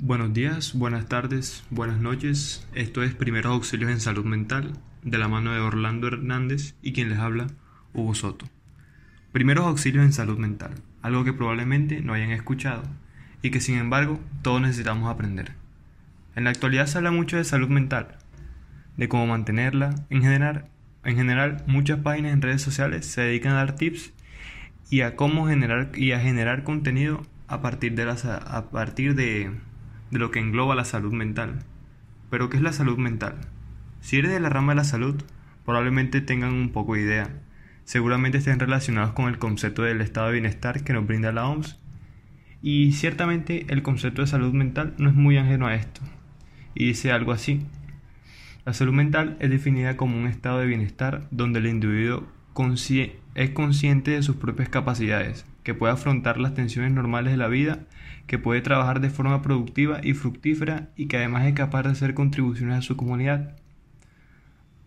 Buenos días, buenas tardes, buenas noches. Esto es Primeros Auxilios en Salud Mental, de la mano de Orlando Hernández y quien les habla, Hugo Soto. Primeros Auxilios en Salud Mental, algo que probablemente no hayan escuchado y que sin embargo todos necesitamos aprender. En la actualidad se habla mucho de salud mental, de cómo mantenerla. En general, en general muchas páginas en redes sociales se dedican a dar tips y a cómo generar y a generar contenido a partir de, a partir de, de lo que engloba la salud mental. Pero ¿qué es la salud mental? Si eres de la rama de la salud, probablemente tengan un poco de idea. Seguramente estén relacionados con el concepto del estado de bienestar que nos brinda la OMS. Y ciertamente el concepto de salud mental no es muy ajeno a esto. Y dice algo así. La salud mental es definida como un estado de bienestar donde el individuo es consciente de sus propias capacidades, que puede afrontar las tensiones normales de la vida, que puede trabajar de forma productiva y fructífera y que además es capaz de hacer contribuciones a su comunidad.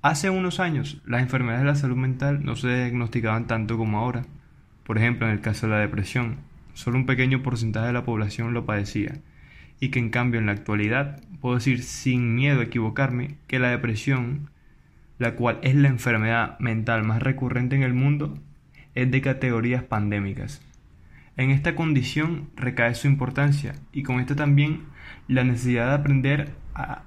Hace unos años, las enfermedades de la salud mental no se diagnosticaban tanto como ahora. Por ejemplo, en el caso de la depresión, solo un pequeño porcentaje de la población lo padecía, y que en cambio en la actualidad puedo decir sin miedo a equivocarme que la depresión, la cual es la enfermedad mental más recurrente en el mundo, es de categorías pandémicas. En esta condición recae su importancia y con esto también la necesidad de aprender a,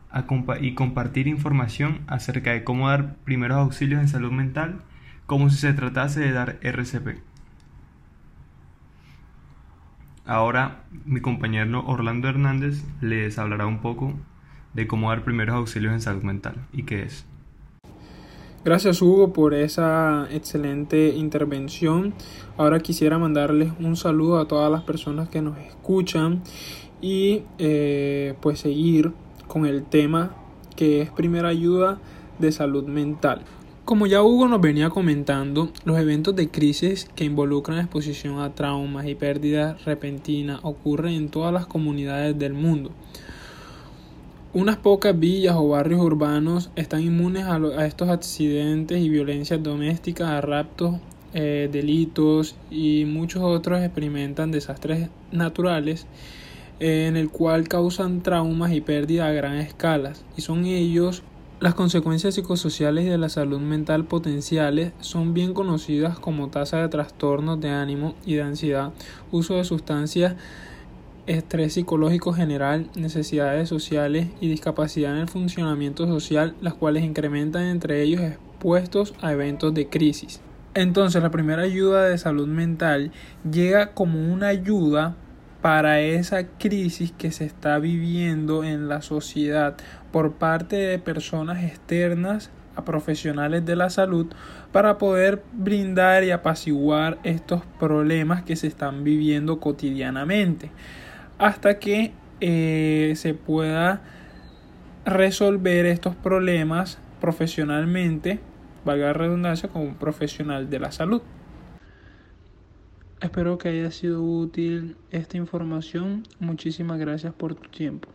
y compartir información acerca de cómo dar primeros auxilios en salud mental como si se tratase de dar RCP. Ahora mi compañero Orlando Hernández les hablará un poco de cómo dar primeros auxilios en salud mental y qué es. Gracias Hugo por esa excelente intervención. Ahora quisiera mandarles un saludo a todas las personas que nos escuchan y eh, pues seguir con el tema que es primera ayuda de salud mental. Como ya Hugo nos venía comentando, los eventos de crisis que involucran exposición a traumas y pérdidas repentinas ocurren en todas las comunidades del mundo. Unas pocas villas o barrios urbanos están inmunes a, estos accidentes y violencias domésticas, a raptos, eh, delitos y muchos otros experimentan desastres naturales eh, en el cual causan traumas y pérdidas a gran escala. Y son ellos las consecuencias psicosociales de la salud mental potenciales son bien conocidas como tasa de trastornos de ánimo y de ansiedad, uso de sustancias estrés psicológico general, necesidades sociales y discapacidad en el funcionamiento social, las cuales incrementan entre ellos expuestos a eventos de crisis. Entonces, la primera ayuda de salud mental llega como una ayuda para esa crisis que se está viviendo en la sociedad por parte de personas externas a profesionales de la salud para poder brindar y apaciguar estos problemas que se están viviendo cotidianamente hasta que eh, se pueda resolver estos problemas profesionalmente, valga la redundancia, como un profesional de la salud. Espero que haya sido útil esta información. Muchísimas gracias por tu tiempo.